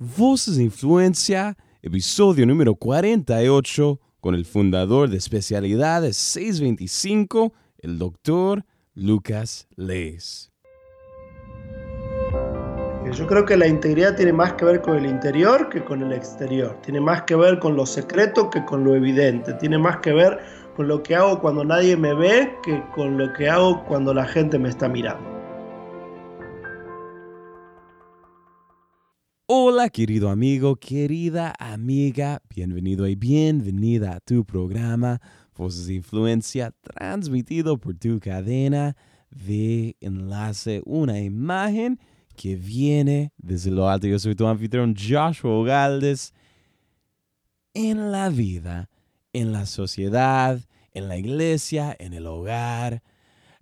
Voces de Influencia, episodio número 48, con el fundador de especialidades 625, el doctor Lucas Lees. Yo creo que la integridad tiene más que ver con el interior que con el exterior. Tiene más que ver con lo secreto que con lo evidente. Tiene más que ver con lo que hago cuando nadie me ve que con lo que hago cuando la gente me está mirando. Hola querido amigo, querida amiga, bienvenido y bienvenida a tu programa Voces de Influencia transmitido por tu cadena de enlace, una imagen que viene desde lo alto. Yo soy tu anfitrión Joshua Galdes. En la vida, en la sociedad, en la iglesia, en el hogar,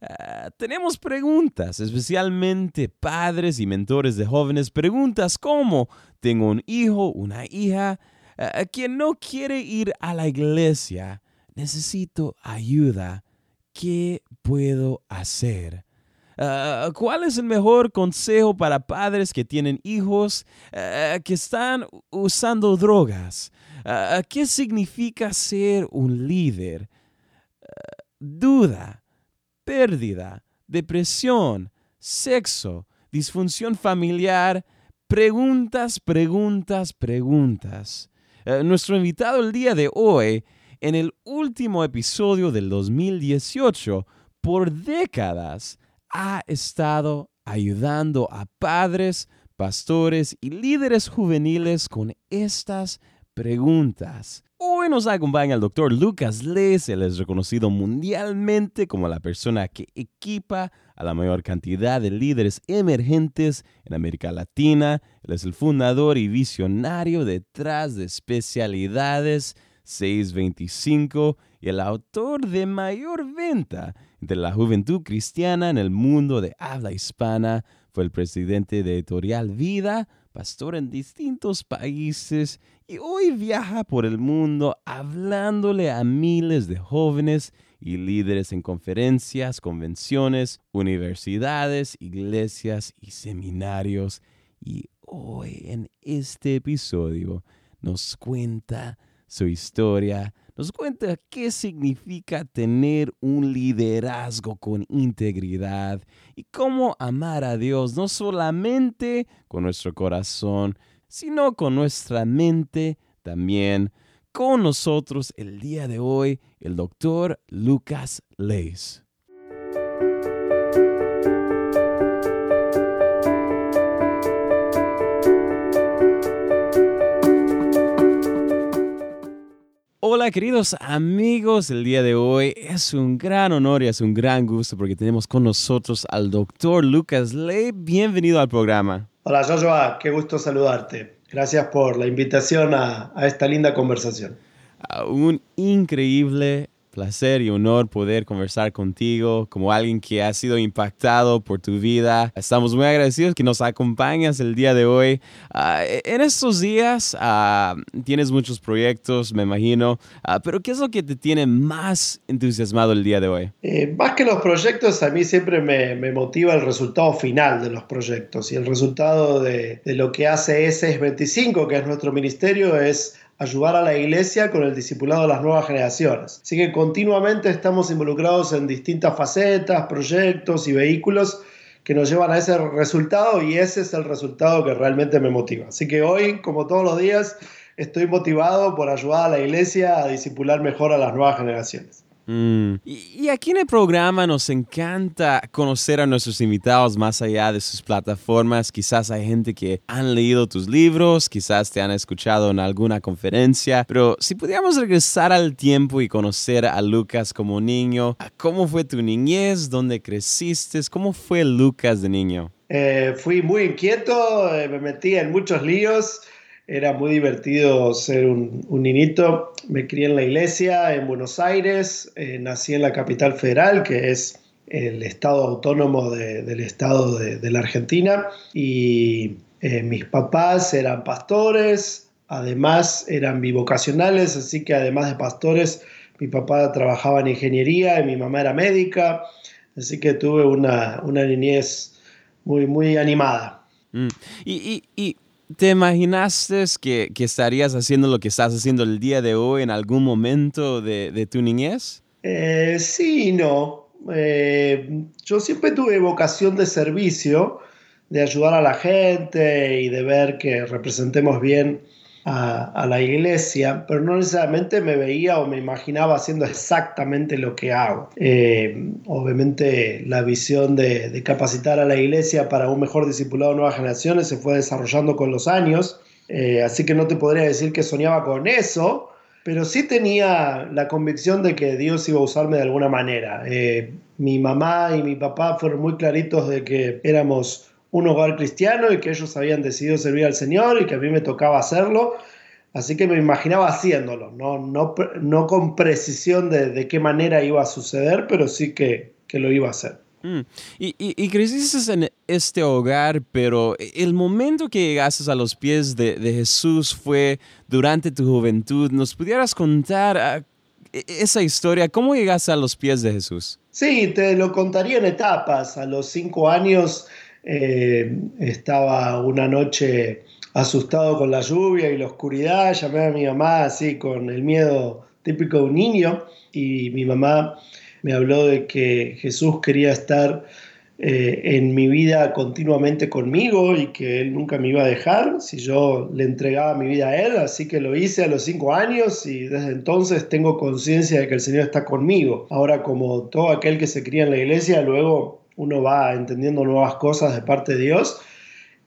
Ah, tenemos preguntas, especialmente padres y mentores de jóvenes, preguntas como, tengo un hijo, una hija, uh, quien no quiere ir a la iglesia, necesito ayuda, ¿qué puedo hacer? ¿Cuál es el mejor consejo para padres que tienen hijos que están usando drogas? ¿Qué significa ser un líder? duda pérdida, depresión, sexo, disfunción familiar, preguntas, preguntas, preguntas. Eh, nuestro invitado el día de hoy, en el último episodio del 2018, por décadas, ha estado ayudando a padres, pastores y líderes juveniles con estas preguntas. Hoy nos acompaña el doctor Lucas Les, él es reconocido mundialmente como la persona que equipa a la mayor cantidad de líderes emergentes en América Latina. Él es el fundador y visionario detrás de especialidades 625 y el autor de mayor venta de la juventud cristiana en el mundo de habla hispana. Fue el presidente de Editorial Vida, pastor en distintos países y hoy viaja por el mundo hablándole a miles de jóvenes y líderes en conferencias, convenciones, universidades, iglesias y seminarios. Y hoy en este episodio nos cuenta su historia, nos cuenta qué significa tener un liderazgo con integridad y cómo amar a Dios no solamente con nuestro corazón, sino con nuestra mente también. Con nosotros el día de hoy el doctor Lucas Leis. Hola queridos amigos, el día de hoy es un gran honor y es un gran gusto porque tenemos con nosotros al doctor Lucas Ley. Bienvenido al programa. Hola Joshua, qué gusto saludarte. Gracias por la invitación a, a esta linda conversación. Un increíble placer y honor poder conversar contigo como alguien que ha sido impactado por tu vida. Estamos muy agradecidos que nos acompañas el día de hoy. Uh, en estos días uh, tienes muchos proyectos, me imagino, uh, pero ¿qué es lo que te tiene más entusiasmado el día de hoy? Eh, más que los proyectos, a mí siempre me, motiva el resultado final de los proyectos y el resultado de, lo que hace ese 25, que es nuestro ministerio, es ayudar a la iglesia con el discipulado de las nuevas generaciones. Así que continuamente estamos involucrados en distintas facetas, proyectos y vehículos que nos llevan a ese resultado y ese es el resultado que realmente me motiva. Así que hoy, como todos los días, estoy motivado por ayudar a la iglesia a discipular mejor a las nuevas generaciones. Mm. Y, aquí en el programa nos encanta conocer a nuestros invitados más allá de sus plataformas. Quizás hay gente que han leído tus libros, quizás te han escuchado en alguna conferencia, pero si pudiéramos regresar al tiempo y conocer a Lucas como niño, ¿cómo fue tu niñez? ¿Dónde creciste? ¿Cómo fue Lucas de niño? Eh, fui muy inquieto, eh, me metí en muchos líos. Era muy divertido ser un, un, niñito. Me crié en la iglesia en Buenos Aires, eh, nací en la capital federal, que es el estado autónomo de, del estado de, de, la Argentina, y eh, mis papás eran pastores, además eran bivocacionales, así que además de pastores, mi papá trabajaba en ingeniería y mi mamá era médica, así que tuve una, una niñez muy, muy animada. Mm. Y, y, y ¿Te imaginaste que, estarías haciendo lo que estás haciendo el día de hoy en algún momento de, tu niñez? Eh, sí no. Eh, yo siempre tuve vocación de servicio, de ayudar a la gente y de ver que representemos bien a, la iglesia, pero no necesariamente me veía o me imaginaba haciendo exactamente lo que hago. Eh, obviamente la visión de, capacitar a la iglesia para un mejor discipulado de nuevas generaciones se fue desarrollando con los años, eh, así que no te podría decir que soñaba con eso, pero sí tenía la convicción de que Dios iba a usarme de alguna manera. Eh, mi mamá y mi papá fueron muy claritos de que éramos un hogar cristiano y que ellos habían decidido servir al Señor y que a mí me tocaba hacerlo. Así que me imaginaba haciéndolo, no, no, no con precisión de, de, qué manera iba a suceder, pero sí que, que lo iba a hacer. Mm. Y, y, creciste en este hogar, pero el momento que llegaste a los pies de, de Jesús fue durante tu juventud. ¿Nos pudieras contar ah, e, esa historia? ¿Cómo llegaste a los pies de Jesús? Sí, te lo contaría en etapas. A los cinco años eh, estaba una noche asustado con la lluvia y la oscuridad, llamé a mi mamá así con el miedo típico de un niño y mi mamá me habló de que Jesús quería estar eh, en mi vida continuamente conmigo y que Él nunca me iba a dejar si yo le entregaba mi vida a Él, así que lo hice a los cinco años y desde entonces tengo conciencia de que el Señor está conmigo. Ahora como todo aquel que se cría en la iglesia, luego uno va entendiendo nuevas cosas de parte de Dios.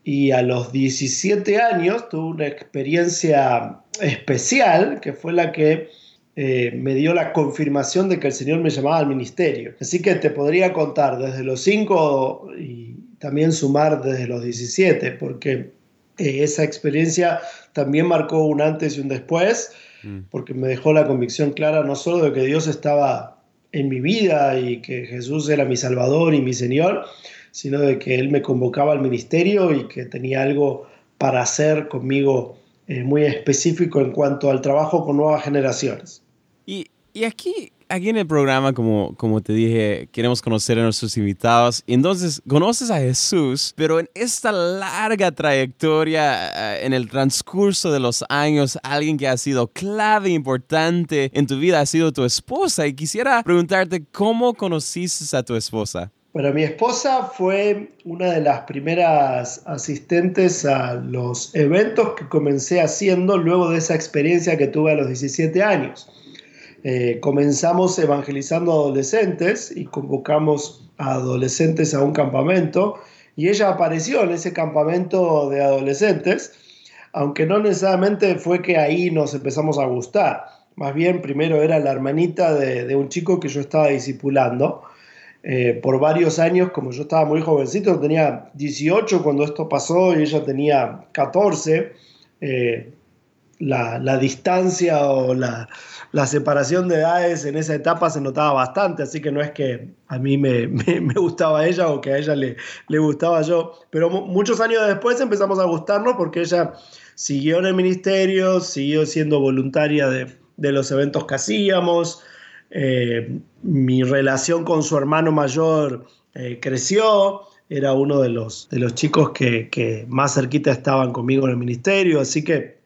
Y a los 17 años tuve una experiencia especial que fue la que eh, me dio la confirmación de que el Señor me llamaba al ministerio. Así que te podría contar desde los 5 y también sumar desde los 17, porque eh, esa experiencia también marcó un antes y un después, mm. porque me dejó la convicción clara no solo de que Dios estaba en mi vida y que Jesús era mi Salvador y mi Señor, sino de que Él me convocaba al ministerio y que tenía algo para hacer conmigo eh, muy específico en cuanto al trabajo con nuevas generaciones. Y, y aquí aquí en el programa, como, como te dije, queremos conocer a nuestros invitados. Entonces, conoces a Jesús, pero en esta larga trayectoria, eh, en el transcurso de los años, alguien que ha sido clave, importante en tu vida ha sido tu esposa. Y quisiera preguntarte, ¿cómo conociste a tu esposa? Bueno, mi esposa fue una de las primeras asistentes a los eventos que comencé haciendo luego de esa experiencia que tuve a los 17 años. Eh, comenzamos evangelizando adolescentes y convocamos a adolescentes a un campamento y ella apareció en ese campamento de adolescentes, aunque no necesariamente fue que ahí nos empezamos a gustar, más bien primero era la hermanita de, un chico que yo estaba discipulando. Eh, por varios años, como yo estaba muy jovencito, tenía 18 cuando esto pasó y ella tenía 14, eh, la, distancia o la, separación de edades en esa etapa se notaba bastante, así que no es que a mí me, gustaba ella o que a ella le, le gustaba yo, pero muchos años después empezamos a gustarnos porque ella siguió en el ministerio, siguió siendo voluntaria de, los eventos que hacíamos, eh, mi relación con su hermano mayor eh, creció, era uno de los, de los chicos que, que más cerquita estaban conmigo en el ministerio, así que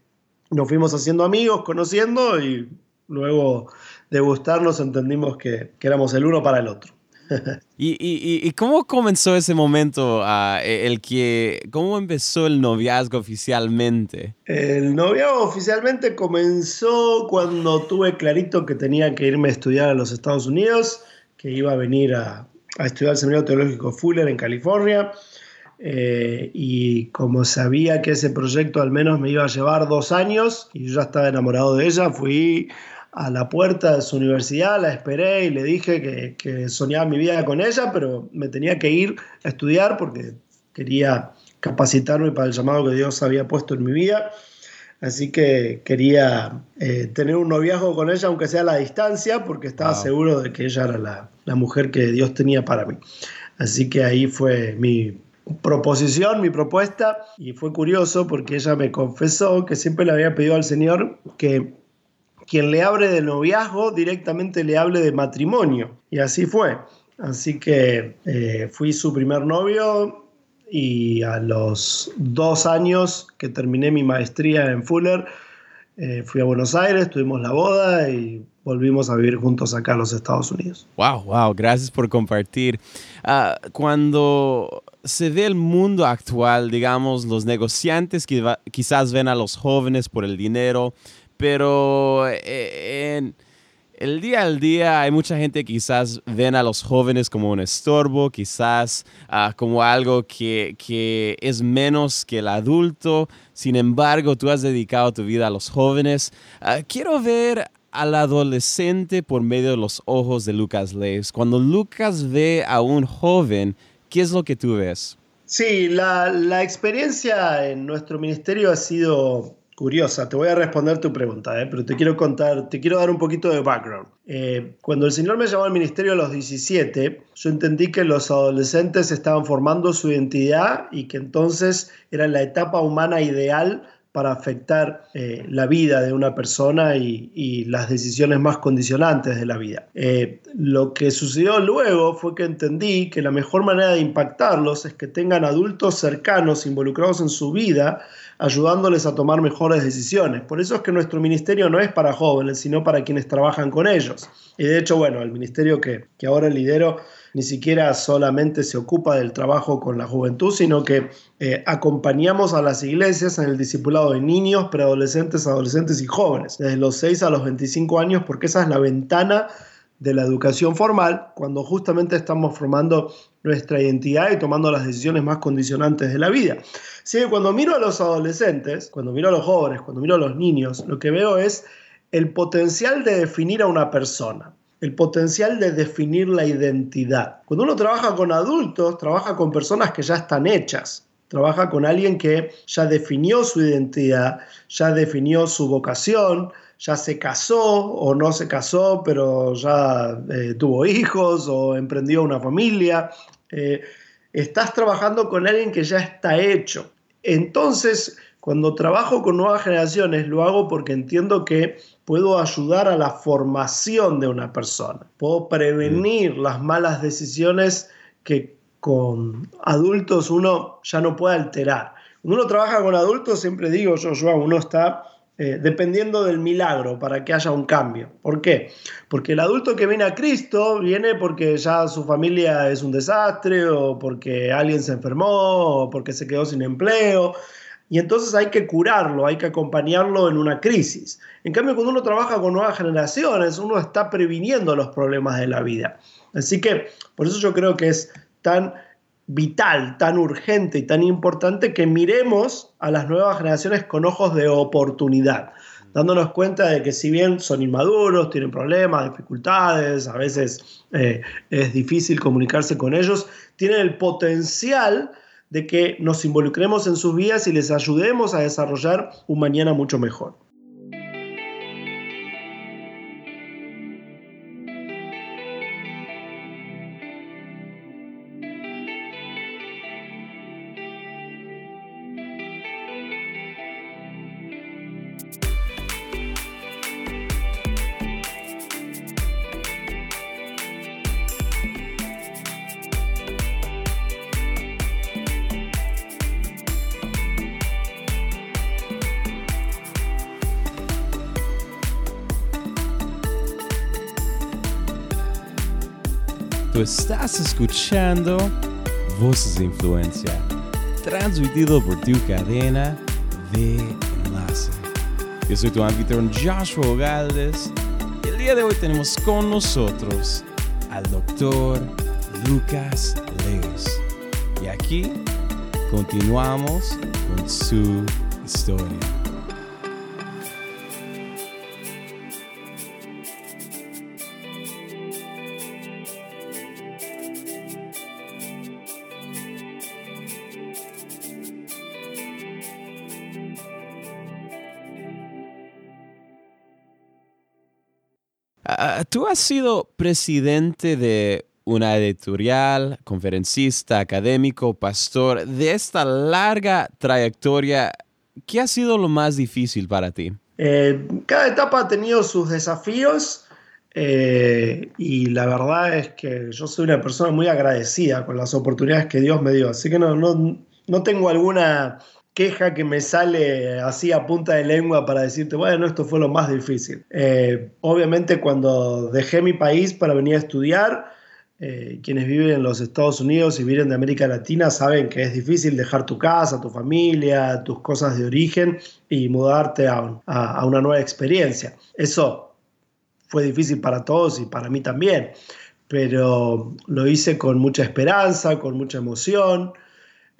nos fuimos haciendo amigos, conociendo y luego de gustarnos entendimos que, éramos el uno para el otro. ¿Y, cómo comenzó ese momento, e, el que, cómo empezó el noviazgo oficialmente? El noviazgo oficialmente comenzó cuando tuve clarito que tenía que irme a estudiar a los Estados Unidos, que iba a venir a, estudiar el Seminario Teológico Fuller en California. Eh, y como sabía que ese proyecto al menos me iba a llevar dos años y yo ya estaba enamorado de ella, fui a la puerta de su universidad, la esperé y le dije que, soñaba mi vida con ella, pero me tenía que ir a estudiar porque quería capacitarme para el llamado que Dios había puesto en mi vida. Así que quería eh, tener un noviazgo con ella, aunque sea a la distancia, porque estaba seguro de que ella era la, la, mujer que Dios tenía para mí. Así que ahí fue mi proposición, mi propuesta, y fue curioso porque ella me confesó que siempre le había pedido al Señor que quien le hable de noviazgo directamente le hable de matrimonio. Y así fue. Así que eh, fui su primer novio y a los dos años que terminé mi maestría en Fuller, eh, fui a Buenos Aires, tuvimos la boda y volvimos a vivir juntos acá en los Estados Unidos. Wow, wow, gracias por compartir. Ah, cuando se ve el mundo actual, digamos, los negociantes quizás ven a los jóvenes por el dinero, pero eh, en el día al día hay mucha gente que quizás ven a los jóvenes como un estorbo, quizás ah, como algo que, que, es menos que el adulto. Sin embargo, tú has dedicado tu vida a los jóvenes. Ah, quiero ver al adolescente por medio de los ojos de Lucas Leves. Cuando Lucas ve a un joven, ¿qué es lo que tú ves? Sí, la, la experiencia en nuestro ministerio ha sido curiosa. Te voy a responder tu pregunta, ¿eh? pero te quiero contar, te quiero dar un poquito de background. Eh, cuando el Señor me llamó al ministerio a los 17, yo entendí que los adolescentes estaban formando su identidad y que entonces era la etapa humana ideal para afectar eh, la vida de una persona y, las decisiones más condicionantes de la vida. Eh, lo que sucedió luego fue que entendí que la mejor manera de impactarlos es que tengan adultos cercanos involucrados en su vida, ayudándoles a tomar mejores decisiones. Por eso es que nuestro ministerio no es para jóvenes, sino para quienes trabajan con ellos. Y de hecho, bueno, el ministerio que, que ahora lidero ni siquiera solamente se ocupa del trabajo con la juventud, sino que eh, acompañamos a las iglesias en el discipulado de niños, preadolescentes, adolescentes y jóvenes, desde los 6 a los 25 años, porque esa es la ventana de la educación formal, cuando justamente estamos formando nuestra identidad y tomando las decisiones más condicionantes de la vida. Cuando miro a los adolescentes, cuando miro a los jóvenes, cuando miro a los niños, lo que veo es el potencial de definir a una persona el potencial de definir la identidad. Cuando uno trabaja con adultos, trabaja con personas que ya están hechas, trabaja con alguien que ya definió su identidad, ya definió su vocación, ya se casó o no se casó, pero ya eh, tuvo hijos o emprendió una familia. Eh, estás trabajando con alguien que ya está hecho. Entonces, cuando trabajo con nuevas generaciones, lo hago porque entiendo que puedo ayudar a la formación de una persona. Puedo prevenir las malas decisiones que con adultos uno ya no puede alterar. Cuando uno trabaja con adultos, siempre digo yo, yo uno está eh, dependiendo del milagro para que haya un cambio. ¿Por qué? Porque el adulto que viene a Cristo viene porque ya su familia es un desastre o porque alguien se enfermó o porque se quedó sin empleo y entonces hay que curarlo, hay que acompañarlo en una crisis. En cambio, cuando uno trabaja con nuevas generaciones, uno está previniendo los problemas de la vida. Así que por eso yo creo que es tan vital, tan urgente y tan importante que miremos a las nuevas generaciones con ojos de oportunidad, dándonos cuenta de que si bien son inmaduros, tienen problemas, dificultades, a veces eh, es difícil comunicarse con ellos, tienen el potencial de que nos involucremos en sus vidas y les ayudemos a desarrollar un mañana mucho mejor. Estás escuchando Voces de Influencia, transmitido por tu cadena de enlace. Yo soy tu anfitrión Joshua Galdes y el día de hoy tenemos con nosotros al doctor Lucas Leos. Y aquí continuamos con su historia. Tú has sido presidente de una editorial, conferencista, académico, pastor, de esta larga trayectoria, ¿qué ha sido lo más difícil para ti? Eh, cada etapa ha tenido sus desafíos. Eh, y la verdad es que yo soy una persona muy agradecida con las oportunidades que Dios me dio. Así que no, no, no tengo alguna queja que me sale así a punta de lengua para decirte, bueno, esto fue lo más difícil. Eh, obviamente cuando dejé mi país para venir a estudiar, eh, quienes viven en los Estados Unidos y viven de América Latina saben que es difícil dejar tu casa, tu familia, tus cosas de origen y mudarte a una nueva experiencia. Eso fue difícil para todos y para mí también, pero lo hice con mucha esperanza, con mucha emoción.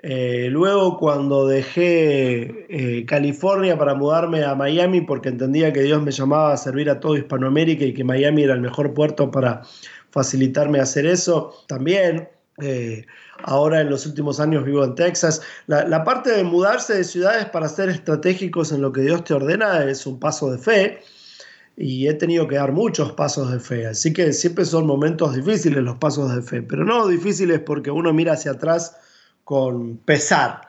Eh, luego cuando dejé eh, California para mudarme a Miami porque entendía que Dios me llamaba a servir a todo Hispanoamérica y que Miami era el mejor puerto para facilitarme hacer eso, también. Eh, ahora en los últimos años vivo en Texas. La, la, parte de mudarse de ciudades para ser estratégicos en lo que Dios te ordena es un paso de fe y he tenido que dar muchos pasos de fe. Así que siempre son momentos difíciles los pasos de fe, pero no difíciles porque uno mira hacia atrás con pesar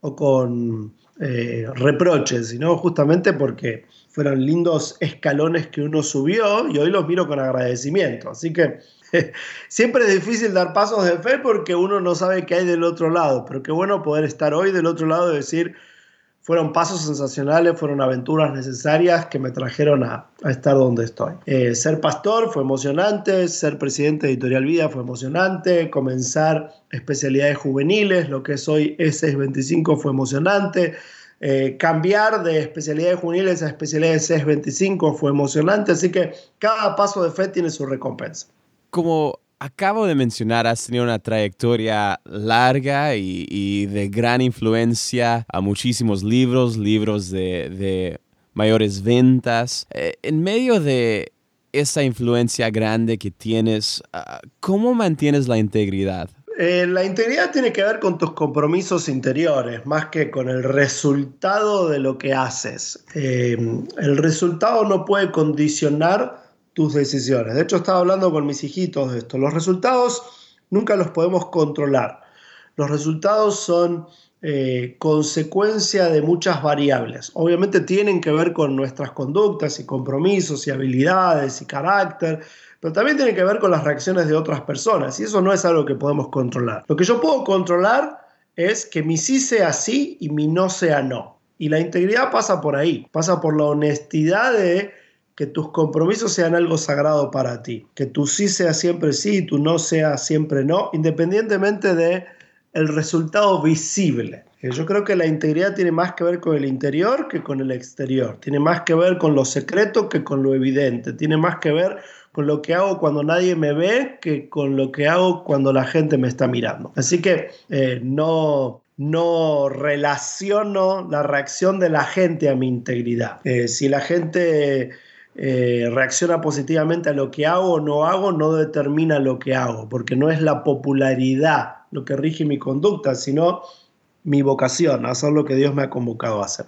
o con eh, reproches, sino justamente porque fueron lindos escalones que uno subió y hoy los miro con agradecimiento. Así que siempre es difícil dar pasos de fe porque uno no sabe qué hay del otro lado, pero qué bueno poder estar hoy del otro lado y decir, fueron pasos sensacionales, fueron aventuras necesarias que me trajeron a, estar donde estoy. Eh, ser pastor fue emocionante, ser presidente de Editorial Vida fue emocionante, comenzar especialidades juveniles, lo que es hoy E625 fue emocionante. Eh, cambiar de especialidades juveniles a especialidades E625 fue emocionante, así que cada paso de fe tiene su recompensa. Como acabo de mencionar, has tenido una trayectoria larga y, de gran influencia a muchísimos libros, libros de, mayores ventas. Eh, en medio de esa influencia grande que tienes, ah, ¿cómo mantienes la integridad? Eh, la integridad tiene que ver con tus compromisos interiores, más que con el resultado de lo que haces. Eh, el resultado no puede condicionar tus decisiones. De hecho, estaba hablando con mis hijitos de esto. Los resultados nunca los podemos controlar. Los resultados son eh, consecuencia de muchas variables. Obviamente tienen que ver con nuestras conductas y compromisos y habilidades y carácter, pero también tienen que ver con las reacciones de otras personas y eso no es algo que podemos controlar. Lo que yo puedo controlar es que mi sí sea sí y mi no sea no. Y la integridad pasa por ahí, pasa por la honestidad de que tus compromisos sean algo sagrado para ti, que tu sí sea siempre sí y tu no sea siempre no, independientemente de el resultado visible. Eh, yo creo que la integridad tiene más que ver con el interior que con el exterior, tiene más que ver con lo secreto que con lo evidente, tiene más que ver con lo que hago cuando nadie me ve que con lo que hago cuando la gente me está mirando. Así que eh, no, no relaciono la reacción de la gente a mi integridad. Eh, si la gente eh, reacciona positivamente a lo que hago o no hago, no determina lo que hago, porque no es la popularidad lo que rige mi conducta, sino mi vocación, hacer lo que Dios me ha convocado a hacer.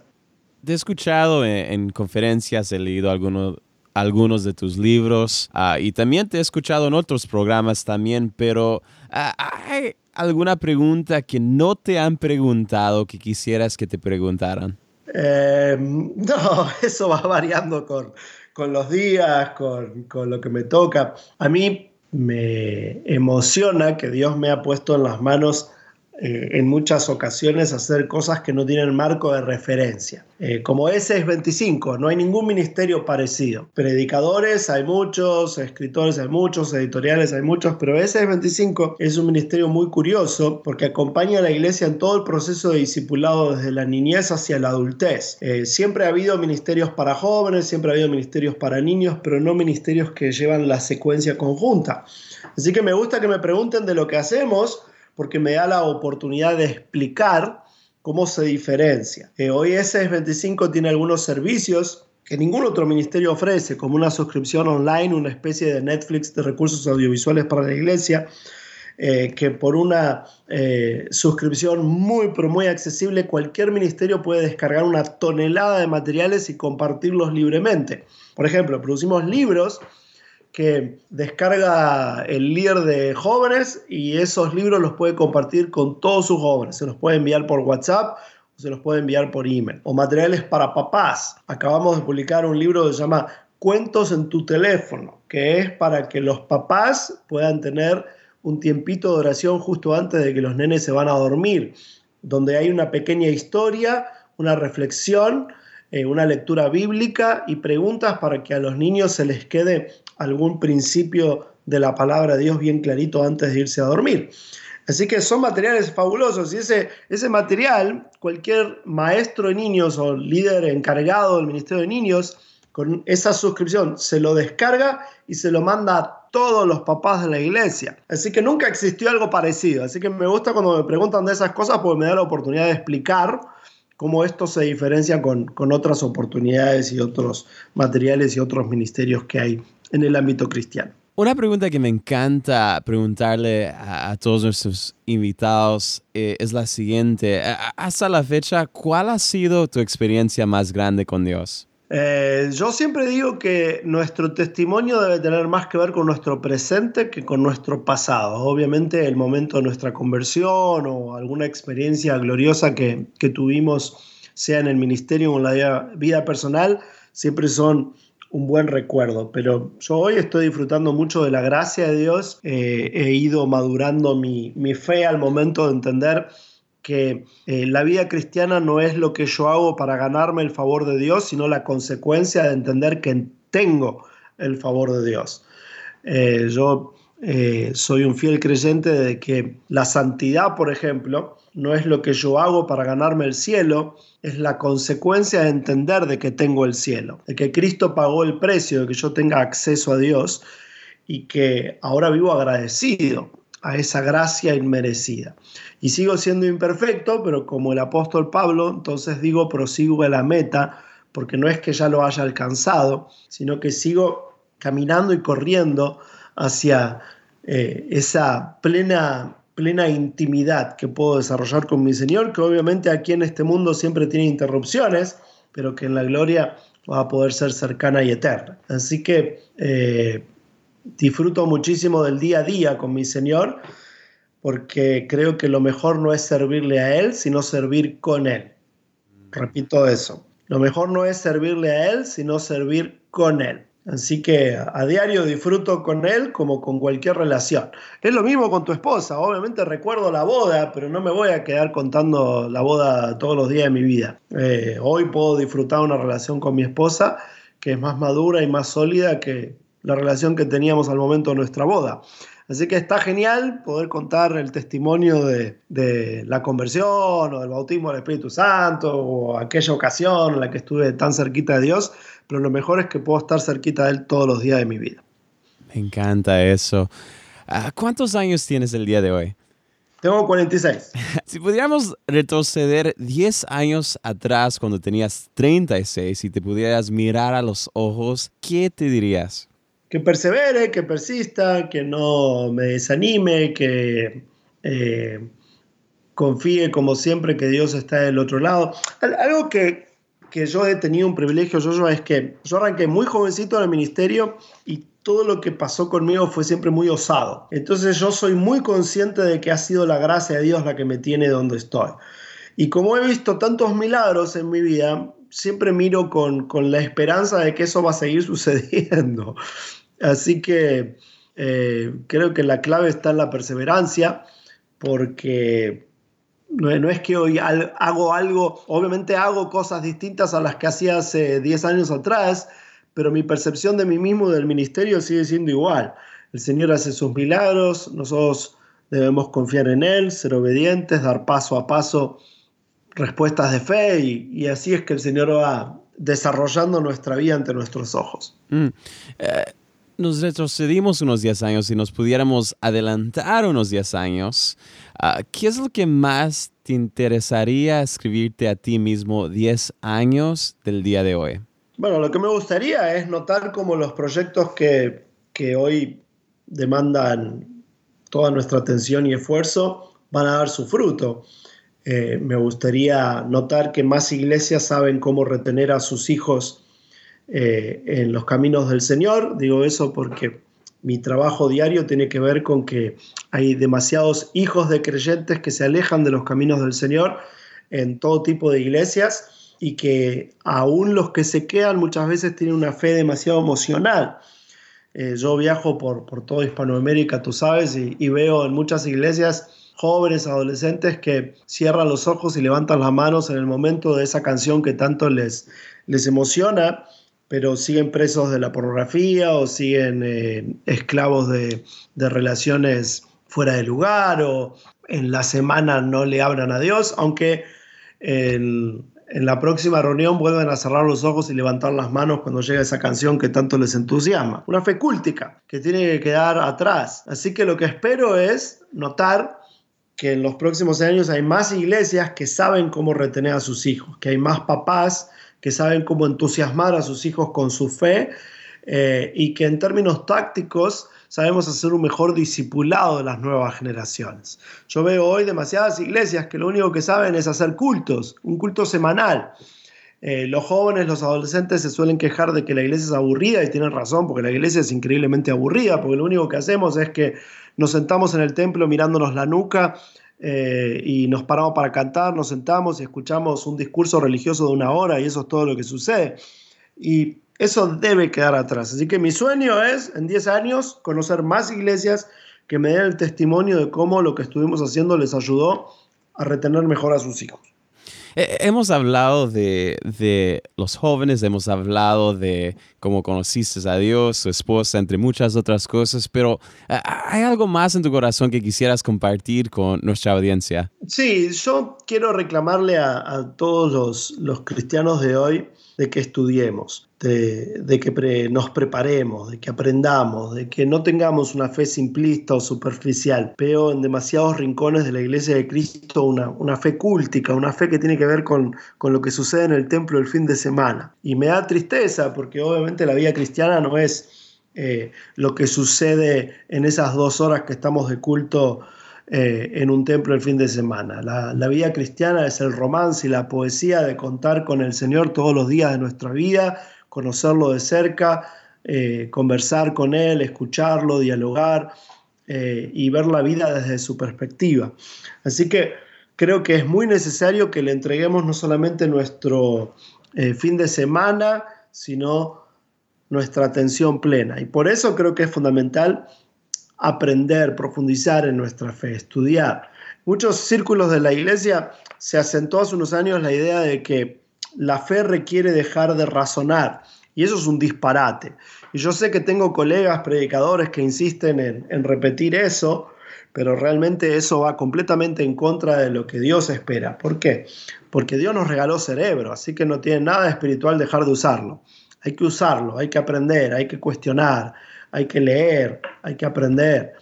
Te he escuchado en, conferencias, he leído algunos, algunos de tus libros ah, y también te he escuchado en otros programas también, pero ah, ¿hay alguna pregunta que no te han preguntado que quisieras que te preguntaran? Eh, no, eso va variando con, con los días, con, con lo que me toca. A mí me emociona que Dios me ha puesto en las manos eh, en muchas ocasiones hacer cosas que no tienen marco de referencia. Eh, como ese es 25, no hay ningún ministerio parecido. Predicadores hay muchos, escritores hay muchos, editoriales hay muchos, pero ese es 25 es un ministerio muy curioso porque acompaña a la iglesia en todo el proceso de discipulado desde la niñez hacia la adultez. Eh, siempre ha habido ministerios para jóvenes, siempre ha habido ministerios para niños, pero no ministerios que llevan la secuencia conjunta. Así que me gusta que me pregunten de lo que hacemos porque me da la oportunidad de explicar cómo se diferencia. Eh, hoy SS25 tiene algunos servicios que ningún otro ministerio ofrece, como una suscripción online, una especie de Netflix de recursos audiovisuales para la iglesia, eh, que por una eh, suscripción muy, pero muy accesible, cualquier ministerio puede descargar una tonelada de materiales y compartirlos libremente. Por ejemplo, producimos libros que descarga el líder de jóvenes y esos libros los puede compartir con todos sus jóvenes. Se los puede enviar por WhatsApp o se los puede enviar por email. O materiales para papás. Acabamos de publicar un libro que se llama cuentos en tu teléfono, que es para que los papás puedan tener un tiempito de oración justo antes de que los nenes se van a dormir, donde hay una pequeña historia, una reflexión, eh, una lectura bíblica y preguntas para que a los niños se les quede algún principio de la palabra de Dios bien clarito antes de irse a dormir. Así que son materiales fabulosos y ese, ese material, cualquier maestro de niños o líder encargado del Ministerio de Niños, con esa suscripción se lo descarga y se lo manda a todos los papás de la iglesia. Así que nunca existió algo parecido. Así que me gusta cuando me preguntan de esas cosas porque me da la oportunidad de explicar cómo esto se diferencia con, con otras oportunidades y otros materiales y otros ministerios que hay en el ámbito cristiano. Una pregunta que me encanta preguntarle a, todos nuestros invitados eh, es la siguiente. Hasta la fecha, ¿cuál ha sido tu experiencia más grande con Dios? Eh, yo siempre digo que nuestro testimonio debe tener más que ver con nuestro presente que con nuestro pasado. Obviamente el momento de nuestra conversión o alguna experiencia gloriosa que, que tuvimos, sea en el ministerio o en la vida personal, siempre son un buen recuerdo, pero yo hoy estoy disfrutando mucho de la gracia de Dios, eh, he ido madurando mi, fe al momento de entender que eh, la vida cristiana no es lo que yo hago para ganarme el favor de Dios, sino la consecuencia de entender que tengo el favor de Dios. Eh, yo soy un fiel creyente de que la santidad, por ejemplo, no es lo que yo hago para ganarme el cielo, es la consecuencia de entender de que tengo el cielo, de que Cristo pagó el precio de que yo tenga acceso a Dios y que ahora vivo agradecido a esa gracia inmerecida. Y sigo siendo imperfecto, pero como el apóstol Pablo, entonces digo, prosigo a la meta, porque no es que ya lo haya alcanzado, sino que sigo caminando y corriendo hacia eh, esa plena plena intimidad que puedo desarrollar con mi Señor, que obviamente aquí en este mundo siempre tiene interrupciones, pero que en la gloria va a poder ser cercana y eterna. Así que eh, disfruto muchísimo del día a día con mi Señor, porque creo que lo mejor no es servirle a Él, sino servir con Él. Repito eso. Lo mejor no es servirle a Él, sino servir con Él. Así que a diario disfruto con él como con cualquier relación. Es lo mismo con tu esposa. Obviamente recuerdo la boda, pero no me voy a quedar contando la boda todos los días de mi vida. Eh, hoy puedo disfrutar una relación con mi esposa que es más madura y más sólida que la relación que teníamos al momento de nuestra boda. Así que está genial poder contar el testimonio de, de, la conversión o del bautismo del Espíritu Santo o aquella ocasión en la que estuve tan cerquita de Dios pero lo mejor es que puedo estar cerquita de Él todos los días de mi vida. Me encanta eso. Ah, ¿Cuántos años tienes el día de hoy? Tengo 46. si pudiéramos retroceder 10 años atrás cuando tenías 36 y te pudieras mirar a los ojos, ¿qué te dirías? Que persevere, que persista, que no me desanime, que eh, confíe como siempre que Dios está del otro lado. Algo que, que yo he tenido un privilegio, yo, es que yo arranqué muy jovencito en el ministerio y todo lo que pasó conmigo fue siempre muy osado. Entonces yo soy muy consciente de que ha sido la gracia de Dios la que me tiene donde estoy. Y como he visto tantos milagros en mi vida, siempre miro con, con la esperanza de que eso va a seguir sucediendo. Así que eh, creo que la clave está en la perseverancia, porque no, es que hoy hago algo, obviamente hago cosas distintas a las que hacía hace 10 años atrás, pero mi percepción de mí mismo del ministerio sigue siendo igual. El Señor hace sus milagros, nosotros debemos confiar en Él, ser obedientes, dar paso a paso respuestas de fe y, así es que el Señor va desarrollando nuestra vida ante nuestros ojos. Mm. Eh, nos retrocedimos unos 10 años y nos pudiéramos adelantar unos 10 años, ah, ¿qué es lo que más te interesaría escribirte a ti mismo 10 años del día de hoy? Bueno, lo que me gustaría es notar cómo los proyectos que, que hoy demandan toda nuestra atención y esfuerzo van a dar su fruto. Eh, me gustaría notar que más iglesias saben cómo retener a sus hijos eh, en los caminos del Señor. Digo eso porque mi trabajo diario tiene que ver con que hay demasiados hijos de creyentes que se alejan de los caminos del Señor en todo tipo de iglesias y que aún los que se quedan muchas veces tienen una fe demasiado emocional. Eh, yo viajo por, por toda Hispanoamérica, tú sabes, y, veo en muchas iglesias jóvenes, adolescentes que cierran los ojos y levantan las manos en el momento de esa canción que tanto les, les emociona, pero siguen presos de la pornografía o siguen eh, esclavos de, relaciones fuera de lugar o en la semana no le hablan a Dios, aunque en, en la próxima reunión vuelven a cerrar los ojos y levantar las manos cuando llega esa canción que tanto les entusiasma. Una fe cúltica que tiene que quedar atrás. Así que lo que espero es notar que en los próximos años hay más iglesias que saben cómo retener a sus hijos, que hay más papás que saben cómo entusiasmar a sus hijos con su fe eh, y que en términos tácticos sabemos hacer un mejor discipulado de las nuevas generaciones. Yo veo hoy demasiadas iglesias que lo único que saben es hacer cultos, un culto semanal. Eh, los jóvenes, los adolescentes se suelen quejar de que la iglesia es aburrida y tienen razón porque la iglesia es increíblemente aburrida porque lo único que hacemos es que nos sentamos en el templo mirándonos la nuca eh, y nos paramos para cantar, nos sentamos y escuchamos un discurso religioso de una hora y eso es todo lo que sucede. Y eso debe quedar atrás. Así que mi sueño es, en 10 años, conocer más iglesias que me den el testimonio de cómo lo que estuvimos haciendo les ayudó a retener mejor a sus hijos. Eh, hemos hablado de, los jóvenes, hemos hablado de cómo conociste a Dios, su esposa, entre muchas otras cosas, pero eh, ¿hay algo más en tu corazón que quisieras compartir con nuestra audiencia? Sí, yo quiero reclamarle a, todos los, los cristianos de hoy de que estudiemos, de, que nos preparemos, de que aprendamos, de que no tengamos una fe simplista o superficial. Veo en demasiados rincones de la iglesia de Cristo una, una fe cúltica, una fe que tiene que ver con, con lo que sucede en el templo el fin de semana. Y me da tristeza porque obviamente la vida cristiana no es eh, lo que sucede en esas dos horas que estamos de culto eh, en un templo el fin de semana. La, vida cristiana es el romance y la poesía de contar con el Señor todos los días de nuestra vida, conocerlo de cerca, eh, conversar con Él, escucharlo, dialogar eh, y ver la vida desde su perspectiva. Así que creo que es muy necesario que le entreguemos no solamente nuestro fin de semana, sino nuestra atención plena. Y por eso creo que es fundamental aprender, profundizar en nuestra fe, estudiar. Muchos círculos de la iglesia se asentó hace unos años la idea de que la fe requiere dejar de razonar y eso es un disparate. Y yo sé que tengo colegas predicadores que insisten en, en repetir eso, pero realmente eso va completamente en contra de lo que Dios espera. ¿Por qué? Porque Dios nos regaló cerebro, así que no tiene nada espiritual dejar de usarlo. Hay que usarlo, hay que aprender, hay que cuestionar, hay que leer, hay que aprender.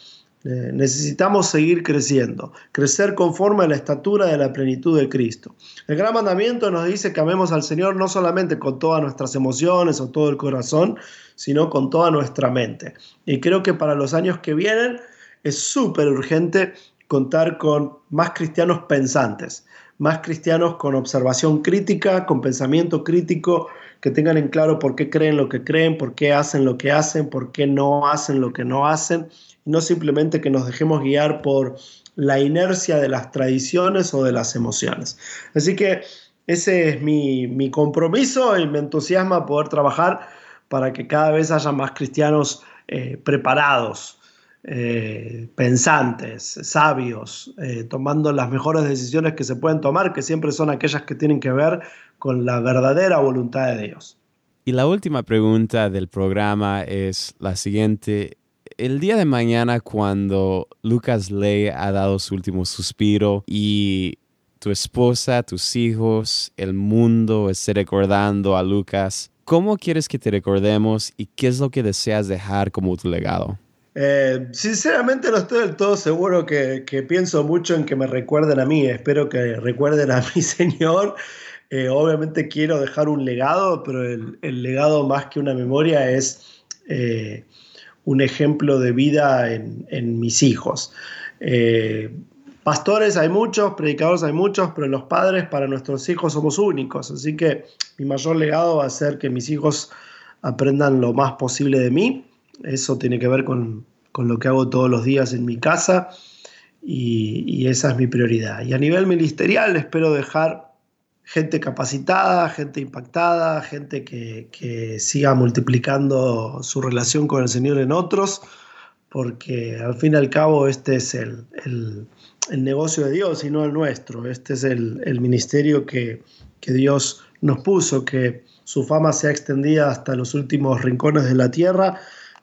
Eh, necesitamos seguir creciendo, crecer conforme a la estatura de la plenitud de Cristo. El gran mandamiento nos dice que amemos al Señor no solamente con todas nuestras emociones o todo el corazón, sino con toda nuestra mente. Y creo que para los años que vienen es súper urgente contar con más cristianos pensantes, más cristianos con observación crítica, con pensamiento crítico, que tengan en claro por qué creen lo que creen, por qué hacen lo que hacen, por qué no hacen lo que no hacen, no simplemente que nos dejemos guiar por la inercia de las tradiciones o de las emociones. Así que ese es mi, compromiso y me entusiasma poder trabajar para que cada vez haya más cristianos eh, preparados, eh, pensantes, sabios, eh, tomando las mejores decisiones que se pueden tomar, que siempre son aquellas que tienen que ver con la verdadera voluntad de Dios. Y la última pregunta del programa es la siguiente. El día de mañana, cuando Lucas Ley ha dado su último suspiro y tu esposa, tus hijos, el mundo esté recordando a Lucas, ¿cómo quieres que te recordemos y qué es lo que deseas dejar como tu legado? Eh, sinceramente no estoy del todo seguro que, pienso mucho en que me recuerden a mí. Espero que recuerden a mi Señor eh, obviamente quiero dejar un legado, pero el, legado más que una memoria es eh, un ejemplo de vida en, mis hijos. Eh, pastores hay muchos, predicadores hay muchos, pero los padres para nuestros hijos somos únicos. Así que mi mayor legado va a ser que mis hijos aprendan lo más posible de mí. Eso tiene que ver con, lo que hago todos los días en mi casa y esa es mi prioridad. Y a nivel ministerial espero dejar gente capacitada, gente impactada, gente que, siga multiplicando su relación con el Señor en otros, porque al fin y al cabo este es el, negocio de Dios y no el nuestro. Este es el, ministerio que, que Dios nos puso, que su fama sea extendida hasta los últimos rincones de la tierra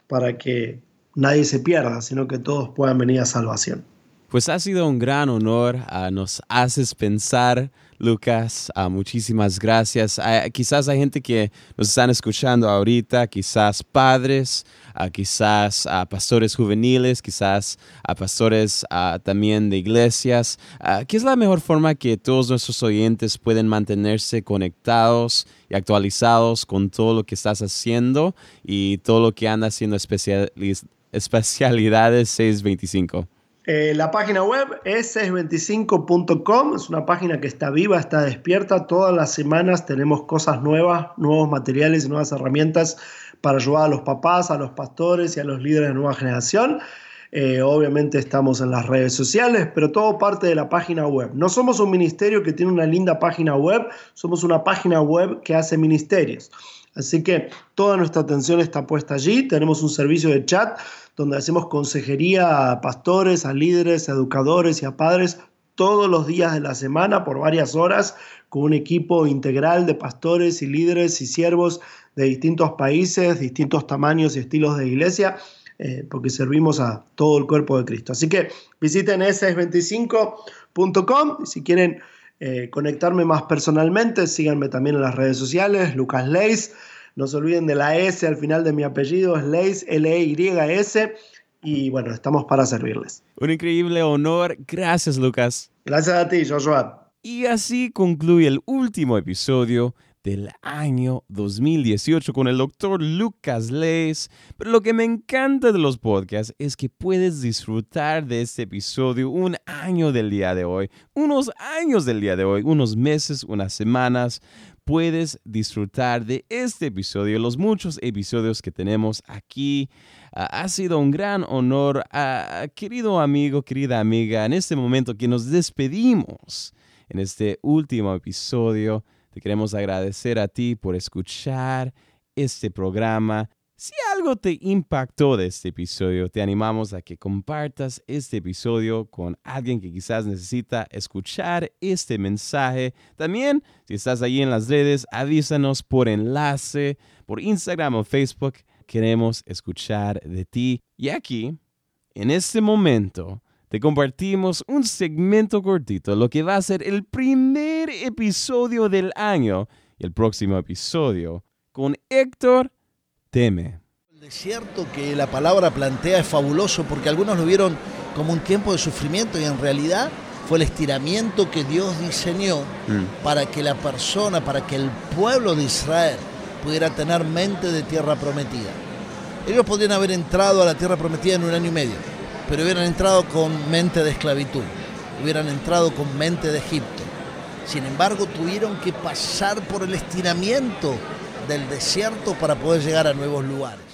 para que nadie se pierda, sino que todos puedan venir a salvación. Pues ha sido un gran honor, ah, nos haces pensar, Lucas, ah, muchísimas gracias. Ah, quizás hay gente que nos están escuchando ahorita, quizás padres, quizás pastores juveniles, quizás pastores también de iglesias. ¿Qué es la mejor forma que todos nuestros oyentes pueden mantenerse conectados y actualizados con todo lo que estás haciendo y todo lo que anda haciendo especialidades 625? Eh, la página web es 625.com, es una página que está viva, está despierta. Todas las semanas tenemos cosas nuevas, nuevos materiales y nuevas herramientas para ayudar a los papás, a los pastores y a los líderes de nueva generación. Eh, obviamente estamos en las redes sociales, pero todo parte de la página web. No somos un ministerio que tiene una linda página web, somos una página web que hace ministerios. Así que toda nuestra atención está puesta allí. Tenemos un servicio de chat donde hacemos consejería a pastores, a líderes, a educadores y a padres todos los días de la semana por varias horas con un equipo integral de pastores y líderes y siervos de distintos países, distintos tamaños y estilos de iglesia, eh, porque servimos a todo el cuerpo de Cristo. Así que visiten s25.com y si quieren eh, conectarme más personalmente, síganme también en las redes sociales, Lucas Leis. No se olviden de la S al final de mi apellido, es Leis, L-E-Y-S. Y bueno, estamos para servirles. Un increíble honor. Gracias, Lucas. Gracias a ti, Joshua. Y así concluye el último episodio del año 2018 con el doctor Lucas Leis. Pero lo que me encanta de los podcasts es que puedes disfrutar de este episodio un año del día de hoy, unos años del día de hoy, unos meses, unas semanas puedes disfrutar de este episodio, los muchos episodios que tenemos aquí. Ah, ha sido un gran honor, uh, querido amigo, querida amiga, en este momento que nos despedimos en este último episodio. Te queremos agradecer a ti por escuchar este programa. Si algo te impactó de este episodio, te animamos a que compartas este episodio con alguien que quizás necesita escuchar este mensaje. También, si estás ahí en las redes, avísanos por enlace, por Instagram o Facebook. Queremos escuchar de ti. Y aquí, en este momento, te compartimos un segmento cortito, lo que va a ser el primer episodio del año y el próximo episodio con Héctor teme. El desierto que la palabra plantea es fabuloso porque algunos lo vieron como un tiempo de sufrimiento y en realidad fue el estiramiento que Dios diseñó mm. para que la persona, para que el pueblo de Israel pudiera tener mente de tierra prometida. Ellos podrían haber entrado a la tierra prometida en un año y medio, pero hubieran entrado con mente de esclavitud, hubieran entrado con mente de Egipto. Sin embargo, tuvieron que pasar por el estiramiento del desierto para poder llegar a nuevos lugares.